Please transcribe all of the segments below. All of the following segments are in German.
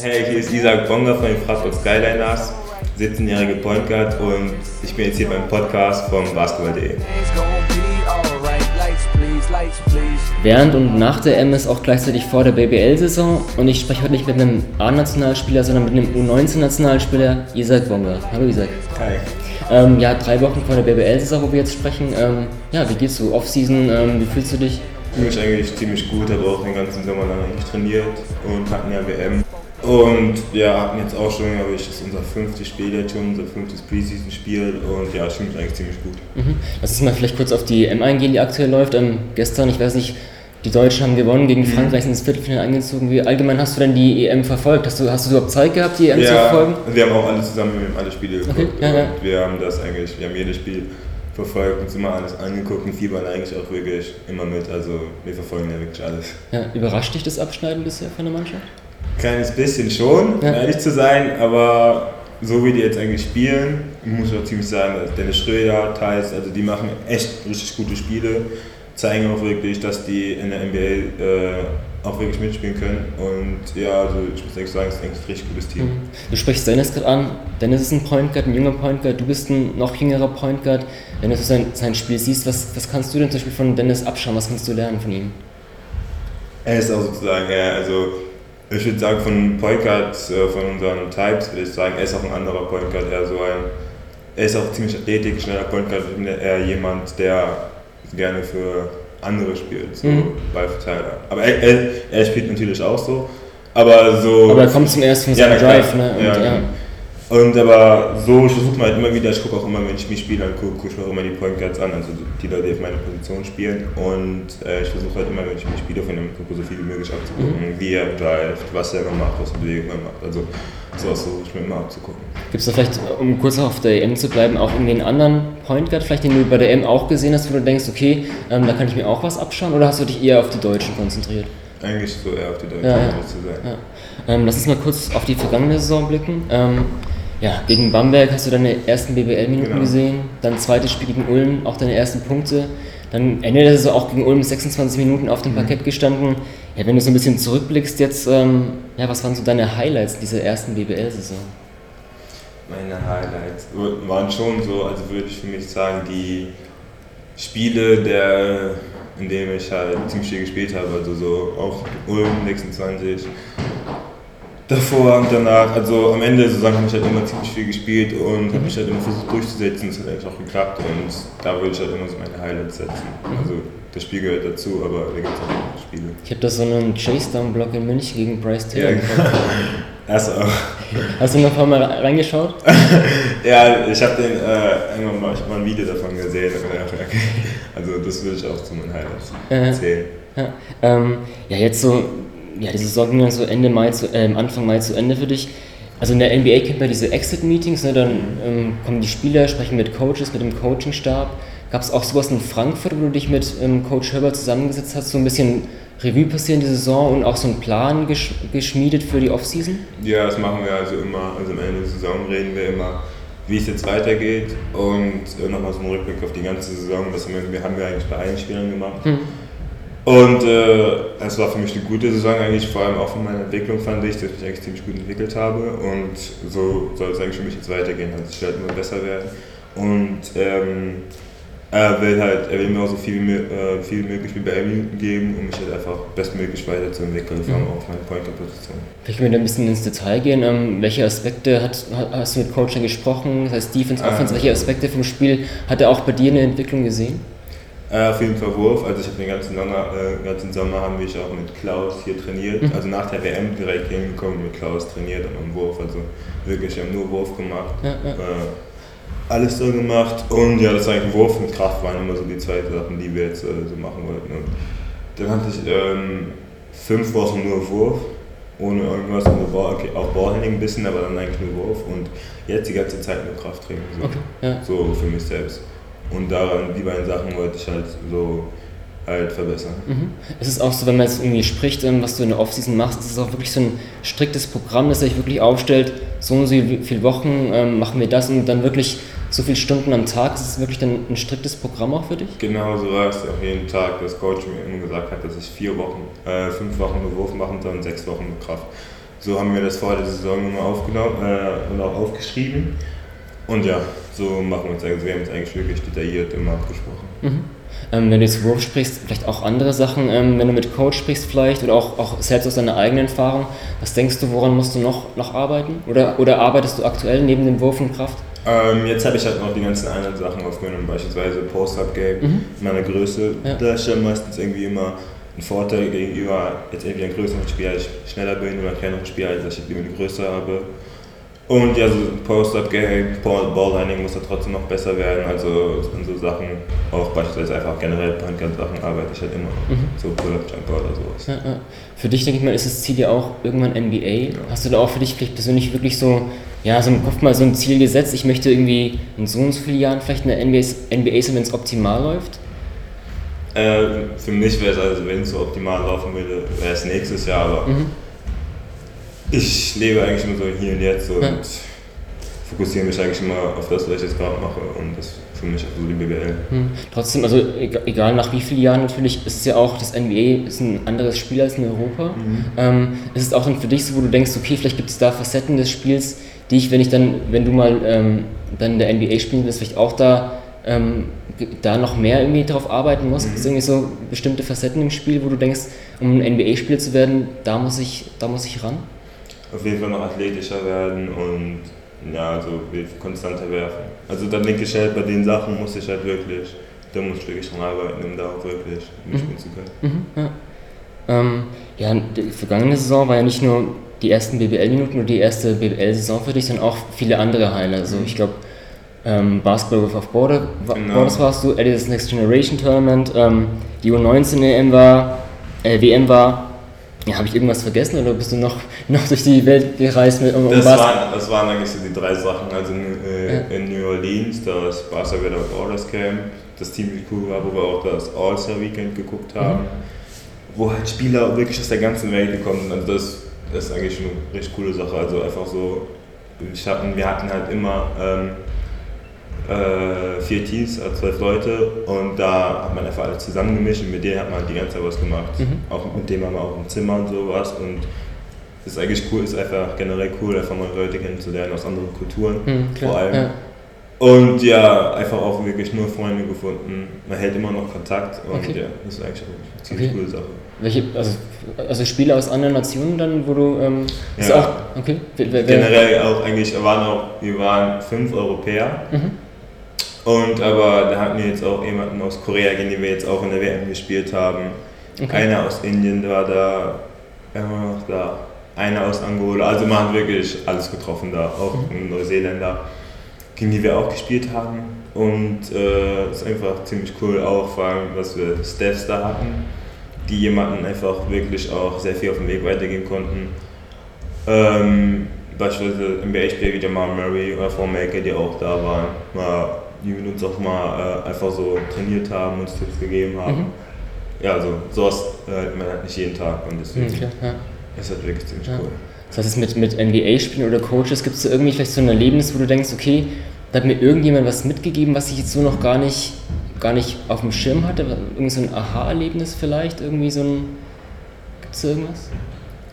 Hey, hier ist Isaac Bonga von den Frankfurt Skyliners, 17-jährige Point Guard und ich bin jetzt hier beim Podcast vom Basketball.de. Lights, please. Lights, please. Während und nach der M ist auch gleichzeitig vor der BBL-Saison und ich spreche heute nicht mit einem A-Nationalspieler, sondern mit einem U19-Nationalspieler, Isaac Bonga. Hallo Isaac. Hi. Ähm, ja, drei Wochen vor der BBL-Saison, wo wir jetzt sprechen. Ähm, ja, wie geht's so? Off-Season, ähm, wie fühlst du dich? Ich fühle mich eigentlich ziemlich gut, habe auch den ganzen Sommer lang eigentlich trainiert und hatten ja WM. Und ja, hatten jetzt auch schon, glaube ich, das ist unser fünftes Spiel jetzt schon, unser fünftes Preseason-Spiel und ja, ich fühle mich eigentlich ziemlich gut. Mhm. Lass uns mal vielleicht kurz auf die M eingehen, die aktuell läuft. Ähm, gestern, ich weiß nicht, die Deutschen haben gewonnen, gegen Frankreich sind ins Viertelfinale eingezogen. Wie allgemein hast du denn die EM verfolgt? Hast du, hast du überhaupt Zeit gehabt, die EM zu verfolgen? wir haben auch alle zusammen, wir haben alle Spiele geguckt Okay, ja, ja. wir haben das eigentlich, wir haben jedes Spiel verfolgt, uns immer alles angeguckt und fiebern eigentlich auch wirklich immer mit, also wir verfolgen ja wirklich alles. Ja, überrascht dich das Abschneiden bisher von der Mannschaft? Kleines bisschen schon, um Ja. ehrlich zu sein, aber so wie die jetzt eigentlich spielen, muss ich auch ziemlich sagen, dass Dennis Schröder, Thais, also die machen echt richtig gute Spiele, zeigen auch wirklich, dass die in der NBA äh, auch wirklich mitspielen können und ja, also ich muss echt sagen, es ist eigentlich ein richtig gutes Team. Mhm. Du sprichst Dennis gerade an. Dennis ist ein Point Guard, ein junger Point Guard. Du bist ein noch jüngerer Point Guard. Wenn du sein, sein Spiel siehst, was, was kannst du denn zum Beispiel von Dennis abschauen? Was kannst du lernen von ihm? Er ist auch sozusagen, ja, also ich würde sagen, von Point Guards, äh, von unseren Types, würde ich sagen, er ist auch ein anderer Point Guard, eher so ein, er ist auch ziemlich athletisch, schneller Point Guard, ich bin eher jemand, der gerne für andere spielt, so Mhm. Ballverteiler. Aber er, er, er spielt natürlich auch so, aber so... Aber er kommt zum ersten Ja. Drive, ne? Und, Ja, ja. Und aber so, ich versuche halt immer wieder, ich gucke auch immer, wenn ich mich Spiele angucke, gucke ich mir auch immer die Point Guards an, also die Leute, die auf meiner Position spielen. Und äh, ich versuche halt immer, wenn ich mir Spiele von ihm gucke, so viel wie möglich abzugucken, wie er drivet, was er macht, was Bewegungen er macht. Also sowas versuche ich mir immer abzugucken. Gibt es da vielleicht, um kurz auf der EM zu bleiben, auch irgendwie einen anderen Point Guard, vielleicht den du bei der EM auch gesehen hast, wo du denkst, okay, ähm, da kann ich mir auch was abschauen? Oder hast du dich eher auf die Deutschen konzentriert? Eigentlich so eher auf die Deutschen Ja, ja. zu sein. Ja. Ähm, lass uns mal kurz auf die vergangene Saison blicken. Ähm, ja, gegen Bamberg hast du deine ersten BBL-Minuten Genau. gesehen, dann zweites Spiel gegen Ulm, auch deine ersten Punkte. Dann Ende der Saison auch gegen Ulm 26 Minuten auf dem Mhm. Parkett gestanden. Ja, wenn du so ein bisschen zurückblickst jetzt, ähm, ja, was waren so deine Highlights dieser ersten BBL-Saison? Meine Highlights waren schon so, also würde ich für mich sagen, die Spiele, der, in denen ich halt ziemlich viel gespielt habe, also so auch Ulm 26, davor und danach, also am Ende Saison habe ich halt immer ziemlich viel gespielt und habe mich halt immer versucht durchzusetzen, das hat eigentlich auch geklappt und da würde ich halt immer so meine Highlights setzen. Also das Spiel gehört dazu, aber da gibt es auch andere Spiele. Ich habe da so einen Chase-Down-Block in München gegen Bryce Taylor Ja, bekommen. Auch. Hast du noch Mal reingeschaut? Ja, ich habe den äh, irgendwann mal, ich mal ein Video davon gesehen. Also das würde ich auch zu meinen Highlights Äh. zählen. Ja, ähm, ja, jetzt so, ja, die Saison ging dann so Ende Mai zu, ähm, Anfang Mai zu Ende für dich. Also in der NBA kennt man diese Exit-Meetings, ne, dann ähm, kommen die Spieler, sprechen mit Coaches, mit dem Coachingstab. Gab es auch sowas in Frankfurt, wo du dich mit ähm, Coach Herbert zusammengesetzt hast, so ein bisschen Revue passieren die Saison und auch so einen Plan gesch geschmiedet für die Offseason? Ja, das machen wir also immer. Also am Ende der Saison reden wir immer, wie es jetzt weitergeht und äh, nochmal so einen Rückblick auf die ganze Saison. Das haben wir, wir haben wir eigentlich bei allen Spielern gemacht. Hm. Und äh, das war für mich eine gute Saison eigentlich, vor allem auch von meiner Entwicklung fand ich, dass ich mich eigentlich ziemlich gut entwickelt habe und so soll es eigentlich für mich jetzt weitergehen, also ich werde immer besser werden und ähm, er will halt, er will mir auch so viel äh, viel wie möglich Minuten geben, um mich halt einfach bestmöglich weiterzuentwickeln, vor allem Mhm. auch auf meine Pointer-Position. Vielleicht können wir da ein bisschen ins Detail gehen. Ähm, welche Aspekte hat, ha- hast du mit Coaching gesprochen? Das heißt Defense, Ah. Offense, welche Aspekte vom Spiel hat er auch bei dir eine Entwicklung gesehen? Äh, auf jeden Fall Wurf. Also ich habe den ganzen, Sommer, äh, ganzen Sommer haben wir auch mit Klaus hier trainiert. Mhm. Also nach der WM direkt hingekommen mit Klaus trainiert und am Wurf. Also wirklich, wir haben nur Wurf gemacht. Ja, ja. Äh, alles so gemacht. Und ja, das war eigentlich Wurf und Kraft waren immer so die zwei Sachen, die wir jetzt äh, so machen wollten. Und dann hatte ich ähm, fünf Wochen nur Wurf. Ohne irgendwas, nur Ball, okay, auch Ballhandling ein bisschen, aber dann eigentlich nur Wurf und jetzt die ganze Zeit nur Krafttraining. So, Okay, ja. so für mich selbst. Und daran, die beiden Sachen wollte ich halt so halt verbessern. Mhm. Es ist auch so, wenn man jetzt irgendwie spricht, ähm, was du in der Offseason machst, es ist auch wirklich so ein striktes Programm, das sich wirklich aufstellt, so und so viele Wochen ähm, machen wir das und dann wirklich so viele Stunden am Tag? Ist es wirklich dann ein striktes Programm auch für dich? Genau so war es auch jeden Tag, dass Coach mir immer gesagt hat, dass ich vier Wochen, äh, fünf Wochen mit Wurf machen soll und sechs Wochen mit Kraft. So haben wir das vor der Saison immer aufgenommen äh, und auch aufgeschrieben. Und ja, so machen wir uns eigentlich, wir haben uns eigentlich wirklich detailliert immer abgesprochen. Mhm. Ähm, wenn du jetzt Wurf sprichst, vielleicht auch andere Sachen, ähm, wenn du mit Coach sprichst vielleicht oder auch, auch selbst aus deiner eigenen Erfahrung, was denkst du, woran musst du noch, noch arbeiten? Oder, oder arbeitest du aktuell neben dem Wurf und Kraft? Ähm, jetzt habe ich halt noch die ganzen anderen Sachen aufgenommen, beispielsweise Post-Up-Game, Mhm. meine Größe. Ja. Da ist ja meistens irgendwie immer ein Vorteil gegenüber jetzt irgendwie einem größeren Spieler, dass ich schneller bin oder einem kleineren Spieler, als ich irgendwie eine Größe habe. Und ja, so Post-Up-Game, Ballhandling muss da trotzdem noch besser werden. Also an so Sachen, auch beispielsweise einfach generell Point-Guard-Sachen arbeite ich halt immer. Mhm. So Pull-Up-Jumper oder sowas. Ja, ja. Für dich, denke ich mal, ist das Ziel ja auch irgendwann NBA. Hast du da auch für dich vielleicht persönlich wirklich so, ja, so im Kopf mal so ein Ziel gesetzt? Ich möchte irgendwie in so und so vielen Jahren vielleicht in der NBA, NBA sein, wenn es optimal läuft? Äh, für mich wäre es also, wenn es so optimal laufen würde, wäre es nächstes Jahr, aber Mhm. Ich lebe eigentlich nur so hier und jetzt und Ja. fokussiere mich eigentlich immer auf das, was ich jetzt gerade mache und das ist für mich auch so die BBL. Hm. Trotzdem, also egal, nach wie vielen Jahren natürlich, ist es ja auch, das NBA ist ein anderes Spiel als in Europa. Ähm, ist es auch dann für dich so, wo du denkst, okay, vielleicht gibt es da Facetten des Spiels, die ich, wenn ich dann, wenn du mal ähm, dann in der NBA spielen willst, vielleicht auch da, ähm, da noch mehr irgendwie drauf arbeiten musst? Gibt es irgendwie so bestimmte Facetten im Spiel, wo du denkst, um ein NBA-Spieler zu werden, da muss ich, da muss ich ran? Auf jeden Fall noch athletischer werden und ja, also konstanter werfen. Also da denke ich halt, bei den Sachen muss ich halt wirklich, da muss ich wirklich dran arbeiten, um da auch wirklich mitspielen zu können. Mhm, ja. Ähm, ja, die vergangene Saison war ja nicht nur die ersten BBL-Minuten oder die erste BBL-Saison für dich, sondern auch viele andere Highlights. Also ich glaube, ähm, Basketball Without Border, wa- Genau. Borders warst du, Adidas Next Generation Tournament, ähm, die U19 EM war, äh, WM war. Ja, habe ich irgendwas vergessen oder bist du noch, noch durch die Welt gereist mit um, Das waren, das waren eigentlich so die drei Sachen. Also äh, Ja. in New Orleans, das Barca Without Borders Camp, das ziemlich cool war, wo wir auch das All-Star Weekend geguckt haben, wo halt Spieler wirklich aus der ganzen Welt gekommen sind. Also das, das ist eigentlich eine richtig coole Sache. Also einfach so, ich hatten, wir hatten halt immer ähm, äh, vier Teams, also zwölf Leute und da hat man einfach alle zusammengemischt und mit denen hat man die ganze Zeit was gemacht. Mhm. Auch mit denen haben wir auch im Zimmer und sowas und das ist eigentlich cool, ist einfach generell cool, einfach mal Leute kennenzulernen aus anderen Kulturen Hm, klar, vor allem. ja. Und ja, einfach auch wirklich nur Freunde gefunden. Man hält immer noch Kontakt und Okay. ja, das ist eigentlich auch eine ziemlich Okay. coole Sache. Welche, also, also Spieler aus anderen Nationen dann, wo du, ähm, Ja. auch, okay, Generell auch eigentlich, waren auch, wir waren fünf Europäer. Mhm. Und aber da hatten wir jetzt auch jemanden aus Korea, gegen den wir jetzt auch in der WM gespielt haben. Okay. Einer aus Indien war da, wer war noch da? Einer aus Angola. Also man hat wirklich alles getroffen da, auch Mhm. Neuseeländer, gegen die wir auch gespielt haben. Und äh, ist einfach ziemlich cool auch, vor allem was wir Stephs da hatten, die jemanden einfach wirklich auch sehr viel auf dem Weg weitergehen konnten. Ähm, beispielsweise NBA-Spieler wie Jamal Murray oder Maker, die auch da waren, mal, die mit uns auch mal äh, einfach so trainiert haben, uns Tipps gegeben haben. Mhm. Ja, also sowas äh, man hat nicht jeden Tag und deswegen Hm, klar, ja. ist das wirklich ziemlich Ja. cool. Heißt, jetzt mit, mit NBA-Spielen oder Coaches gibt es da irgendwie vielleicht so ein Erlebnis, wo du denkst, okay, da hat mir irgendjemand was mitgegeben, was ich jetzt so noch gar nicht, gar nicht auf dem Schirm hatte. Irgendwie so ein Aha-Erlebnis vielleicht, irgendwie so ein. Gibt es irgendwas?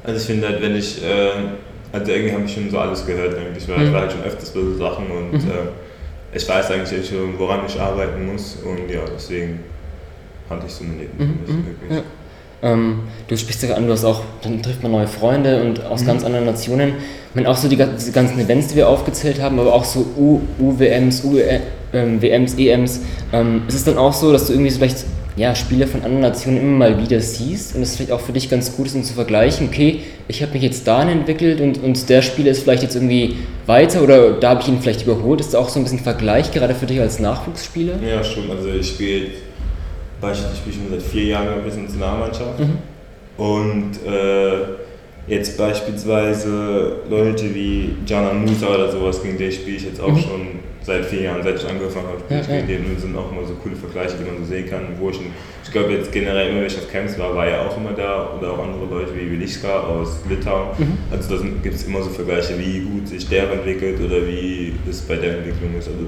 Also ich finde halt, wenn ich, äh, also irgendwie habe ich schon so alles gehört eigentlich, weil ich Mhm. war halt schon öfters bei so Sachen und Mhm. äh, ich weiß eigentlich schon, woran ich arbeiten muss und ja, deswegen hatte ich so ein Leben. Mhm, mhm, wirklich. ja. Ähm, du sprichst ja an, du hast auch, dann trifft man neue Freunde und aus Mhm. ganz anderen Nationen. Ich meine, auch so die, diese ganzen Events, die wir aufgezählt haben, aber auch so U, UWMs, U, ähm, WMs, EMs. Ähm, ist es dann auch so, dass du irgendwie so vielleicht ja, Spiele von anderen Nationen immer mal wieder siehst und es vielleicht auch für dich ganz gut ist, um zu vergleichen, okay, ich habe mich jetzt dahin entwickelt und, und der Spieler ist vielleicht jetzt irgendwie weiter oder da habe ich ihn vielleicht überholt. Ist auch so ein bisschen Vergleich, gerade für dich als Nachwuchsspieler? Ja, schon. Also ich spiele beispielsweise ich spiele schon seit vier Jahren ein bisschen Nationalmannschaft. Mhm. Und äh, jetzt beispielsweise Leute wie Jana Musa oder sowas, gegen den spiele ich jetzt auch Mhm. schon seit vier Jahren, seit ich angefangen habe, Ja, den und es sind auch immer so coole Vergleiche, die man so sehen kann, wo ich, ich glaube jetzt generell immer, wenn ich auf Camps war, war er auch immer da oder auch andere Leute wie Wilischka aus Litauen. Mhm. Also da gibt es immer so Vergleiche, wie gut sich der entwickelt oder wie es bei der Entwicklung ist. Also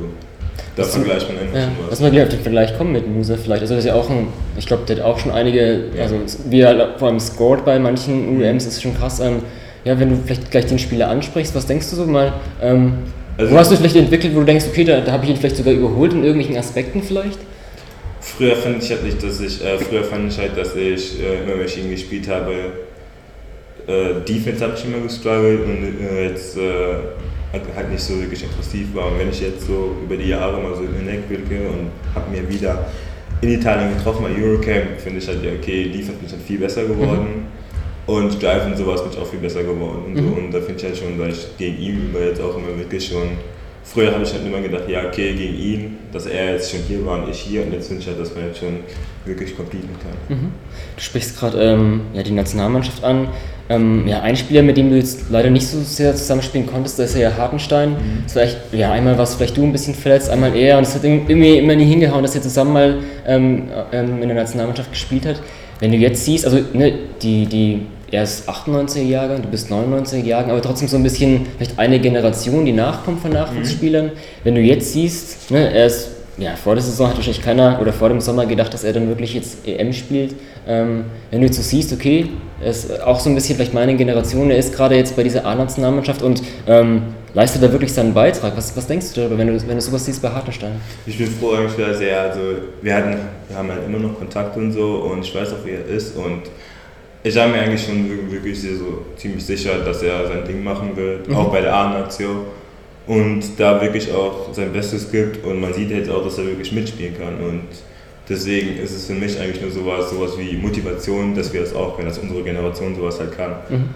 Da vergleicht man einfach ja, schon was. Lass mal gleich auf den Vergleich kommen mit Musa vielleicht. Also das ist ja auch ein, ich glaube, der hat auch schon einige, ja. also wie er vor allem scored bei manchen UEMs, ist schon krass. Ähm, ja, wenn du vielleicht gleich den Spieler ansprichst, was denkst du so mal? Ähm, also wo hast du vielleicht entwickelt, wo du denkst, okay, da, da habe ich ihn vielleicht sogar überholt in irgendwelchen Aspekten vielleicht? Früher fand ich halt nicht, dass ich, äh, früher fand ich halt, dass ich, äh, immer wenn ich ihn gespielt habe, äh, Defense habe ich immer gestruggelt und äh, jetzt halt nicht so wirklich aggressiv war. Und wenn ich jetzt so über die Jahre mal so hinwegblicke und habe mir wieder in Italien getroffen bei Eurocamp, finde ich halt, ja, okay, Defense ich halt viel besser geworden. Mhm. Und Drive und sowas bin ich auch viel besser geworden. Und, so. Mhm. und da finde ich halt schon, weil ich gegen ihn über jetzt auch immer wirklich schon. Früher habe ich halt immer gedacht, ja, okay, gegen ihn, dass er jetzt schon hier war und ich hier. Und jetzt finde ich halt, dass man jetzt schon wirklich competen kann. Mhm. Du sprichst gerade ähm, ja, die Nationalmannschaft an. Ähm, ja, ein Spieler, mit dem du jetzt leider nicht so sehr zusammenspielen konntest, das ist ja Hartenstein. Mhm. Das war echt, ja, einmal warst vielleicht du ein bisschen verletzt, einmal er. Und es hat irgendwie immer nie hingehauen, dass ihr zusammen mal ähm, ähm in der Nationalmannschaft gespielt hat. Wenn du jetzt siehst, also ne, die, die, er ist 98er Jahrgang, du bist 99er Jahrgang, aber trotzdem so ein bisschen vielleicht eine Generation, die nachkommt von Nachwuchsspielern. Mhm. Wenn du jetzt siehst, ne, er ist, ja, vor der Saison hat wahrscheinlich keiner oder vor dem Sommer gedacht, dass er dann wirklich jetzt EM spielt. Ähm, wenn du jetzt so siehst, okay, er ist auch so ein bisschen vielleicht meine Generation, er ist gerade jetzt bei dieser A-Nationalmannschaft und ähm, leistet da wirklich seinen Beitrag? Was, was denkst du darüber, wenn du, wenn du sowas siehst bei Hartenstein? Ich bin froh eigentlich sehr, also wir, hatten, wir haben halt immer noch Kontakt und so und ich weiß auch, wie er ist und ich war mir eigentlich schon wirklich so ziemlich sicher, dass er sein Ding machen wird, mhm. auch bei der A-Nation und da wirklich auch sein Bestes gibt und man sieht jetzt auch, dass er wirklich mitspielen kann und deswegen ist es für mich eigentlich nur sowas, sowas wie Motivation, dass wir das auch können, dass unsere Generation sowas halt kann. Mhm.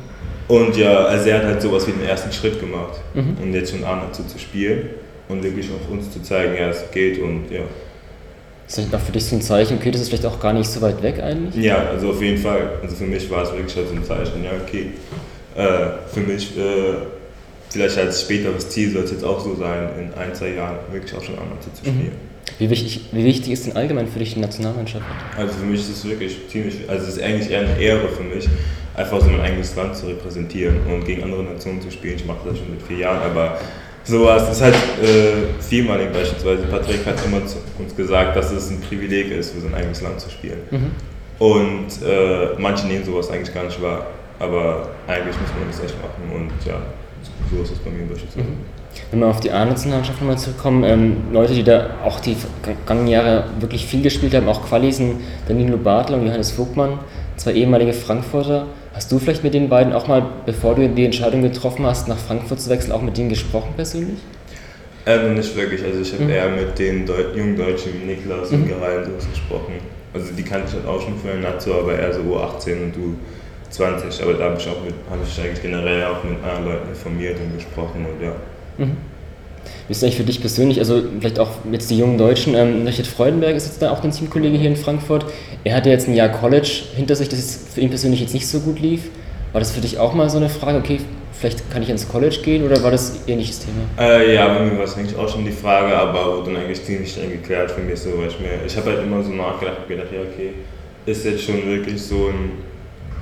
Und ja, also er hat halt sowas wie den ersten Schritt gemacht mhm. und jetzt schon an dazu zu spielen und wirklich auch uns zu zeigen, ja, es geht und ja. Ist das auch für dich so ein Zeichen, okay, das ist vielleicht auch gar nicht so weit weg eigentlich? Ja, also auf jeden Fall. Also für mich war es wirklich halt so ein Zeichen, ja, okay. Äh, für mich, äh, vielleicht als späteres Ziel soll es jetzt auch so sein, in ein, zwei Jahren wirklich auch schon dazu zu spielen. Mhm. Wie wichtig, wie wichtig ist denn allgemein für dich die Nationalmannschaft? Also für mich ist es wirklich ziemlich, also es ist eigentlich eher eine Ehre für mich, einfach so mein eigenes Land zu repräsentieren und gegen andere Nationen zu spielen. Ich mache das schon mit vier Jahren, aber sowas ist halt äh, vielmalig beispielsweise. Patrick hat immer zu uns gesagt, dass es ein Privileg ist, für sein eigenes Land zu spielen. Mhm. Und äh, manche nehmen sowas eigentlich gar nicht wahr, aber eigentlich muss man das echt machen und ja, so ist es bei mir beispielsweise. Mhm. Wenn wir auf die A-Nationalmannschaft nochmal zurückkommen, ähm, Leute, die da auch die vergangenen Jahre wirklich viel gespielt haben, auch Qualis, Danilo Bartler und Johannes Vogtmann, zwei ehemalige Frankfurter. Hast du vielleicht mit den beiden auch mal, bevor du die Entscheidung getroffen hast, nach Frankfurt zu wechseln, auch mit denen gesprochen persönlich? Also nicht wirklich. Also ich habe mhm. eher mit den Deu jungen Deutschen wie Niklas mhm. und sowas gesprochen. Also die kannte ich halt auch schon vorher Nazo, aber eher so U18 und U20. Aber da habe ich auch mit, habe ich eigentlich generell auch mit anderen Leuten informiert und gesprochen und ja. Mhm. Wie ist eigentlich für dich persönlich, also vielleicht auch jetzt die jungen Deutschen, ähm, Richard Freudenberg ist jetzt da auch dein Teamkollege hier in Frankfurt. Er hatte jetzt ein Jahr College hinter sich, das für ihn persönlich jetzt nicht so gut lief. War das für dich auch mal so eine Frage, okay, vielleicht kann ich ins College gehen oder war das ähnliches Thema? Äh, ja, bei mir war es eigentlich auch schon die Frage, aber wurde dann eigentlich ziemlich schnell geklärt für mich so, weil ich mir, ich habe halt immer so nachgedacht und gedacht, ja okay, ist jetzt schon wirklich so ein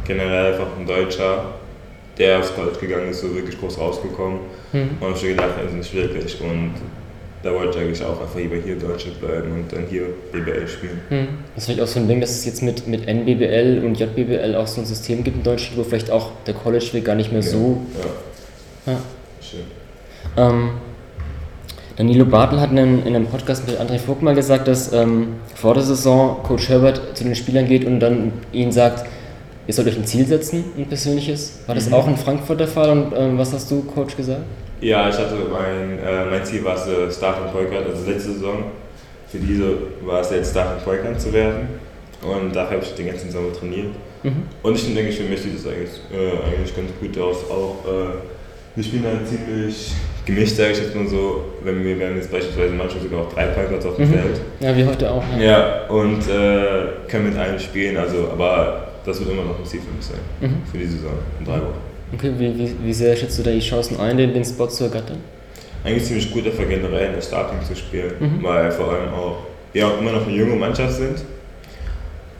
generell einfach ein Deutscher, der aufs College gegangen ist, so wirklich groß rausgekommen. Mhm. Und ich habe gedacht, also nicht wirklich. Und da wollte ich eigentlich auch einfach lieber hier in Deutschland bleiben und dann hier BBL spielen. Mhm. Das ist vielleicht auch so ein Ding, dass es jetzt mit, mit NBBL und JBBL auch so ein System gibt in Deutschland, wo vielleicht auch der College-Weg gar nicht mehr ja. so. Ja. ja. Schön. Ähm, Danilo Bartel hat in einem, in einem Podcast mit André Vogt mal gesagt, dass ähm, vor der Saison Coach Herbert zu den Spielern geht und dann ihnen sagt, ihr sollt euch ein Ziel setzen, ein persönliches. War das mhm. auch in Frankfurt der Fall und ähm, was hast du, Coach, gesagt? Ja, ich hatte mein, äh, mein Ziel war es, äh, Start und Vollkant, also letzte Saison. Für diese war es jetzt Start und Vollkant zu werden. Und dafür habe ich den ganzen Sommer trainiert. Mhm. Und ich denke, für mich sieht es eigentlich, äh, eigentlich ganz gut aus. Auch äh, wir spielen halt ziemlich gemischt, sage ich jetzt mal so. Wenn wir, wir haben jetzt beispielsweise manchmal sogar auch drei Punkers auf dem mhm. Feld. Ja, wie heute auch. Ja, ja und äh, können mit einem spielen. Also, aber das wird immer noch ein Ziel für mich sein, mhm. für die Saison, in drei Wochen. Okay, wie, wie, wie sehr schätzt du da die Chancen ein, den, den Spot zu ergattern? Eigentlich ziemlich gut, dafür generell in der Starting zu spielen, mhm. weil vor allem auch wir auch immer noch eine junge Mannschaft sind.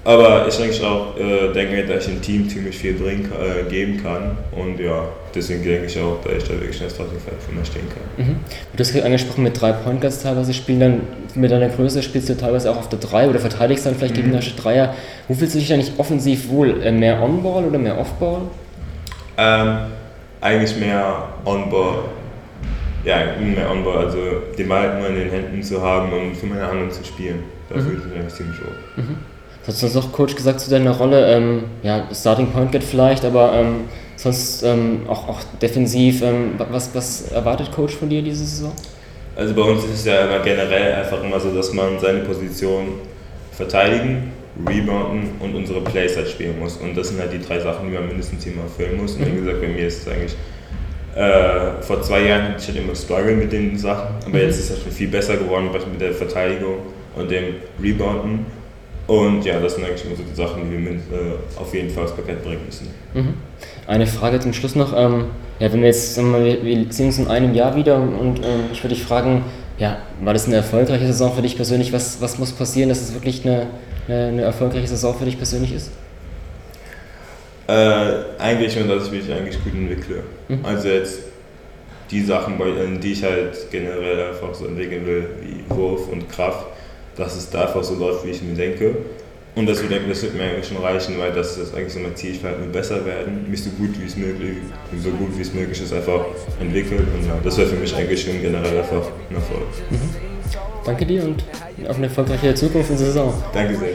Aber ich denke auch, äh, denke, dass ich dem Team ziemlich viel bringen, äh, geben kann. Und ja, deswegen denke ich auch, dass ich da wirklich ein Starting Five von mir stehen kann. Mhm. Du hast angesprochen, mit drei Point Guards teilweise spielen, dann mit deiner Größe spielst du teilweise auch auf der 3 oder verteidigst dann vielleicht mhm. gegen die Dreier. Wo fühlst du dich eigentlich offensiv wohl? Äh, mehr On-Ball oder mehr Off-Ball? Ähm, eigentlich mehr On-Ball. Ja, mehr On-Ball, also den Ball nur in den Händen zu haben und für meine Hand zu spielen. Da mhm. fühle ich mich eigentlich ziemlich wohl. Mhm. Hast du noch Coach gesagt zu deiner Rolle? Ähm, ja, Starting Point Guard vielleicht, aber ähm, sonst ähm, auch, auch defensiv. Ähm, was, was erwartet Coach von dir diese Saison? Also bei uns ist es ja immer generell einfach immer so, dass man seine Position verteidigen, rebounden und unsere Plays halt spielen muss. Und das sind halt die drei Sachen, die man mindestens immer erfüllen muss. Und wie mhm. gesagt, bei mir ist es eigentlich äh, vor zwei Jahren hatte ich halt immer Struggle mit den Sachen, aber mhm. jetzt ist es schon viel besser geworden mit der Verteidigung und dem Rebounden. Und ja, das sind eigentlich immer so die Sachen, die wir mit, äh, auf jeden Fall aufs Parkett bringen müssen. Mhm. Eine Frage zum Schluss noch. Ähm, ja, wenn wir jetzt, sagen wir, wir sehen uns in einem Jahr wieder und ähm, ich würde dich fragen, ja, war das eine erfolgreiche Saison für dich persönlich? Was, was muss passieren, dass es wirklich eine, eine, eine erfolgreiche Saison für dich persönlich ist? Äh, eigentlich nur, dass ich mich eigentlich gut entwickle. Mhm. Also jetzt die Sachen, die ich halt generell einfach so entwickeln will, wie Wurf und Kraft, dass es da einfach so läuft, wie ich mir denke. Und dass wir denken, das wird mir eigentlich schon reichen, weil das ist eigentlich so mein Ziel. Ich will halt nur besser werden, mich so gut wie es möglich, so gut wie es möglich ist, einfach entwickeln. Und ja, das wäre für mich eigentlich schon generell einfach ein Erfolg. Mhm. Danke dir und auf eine erfolgreiche Zukunft in der Saison. Danke sehr.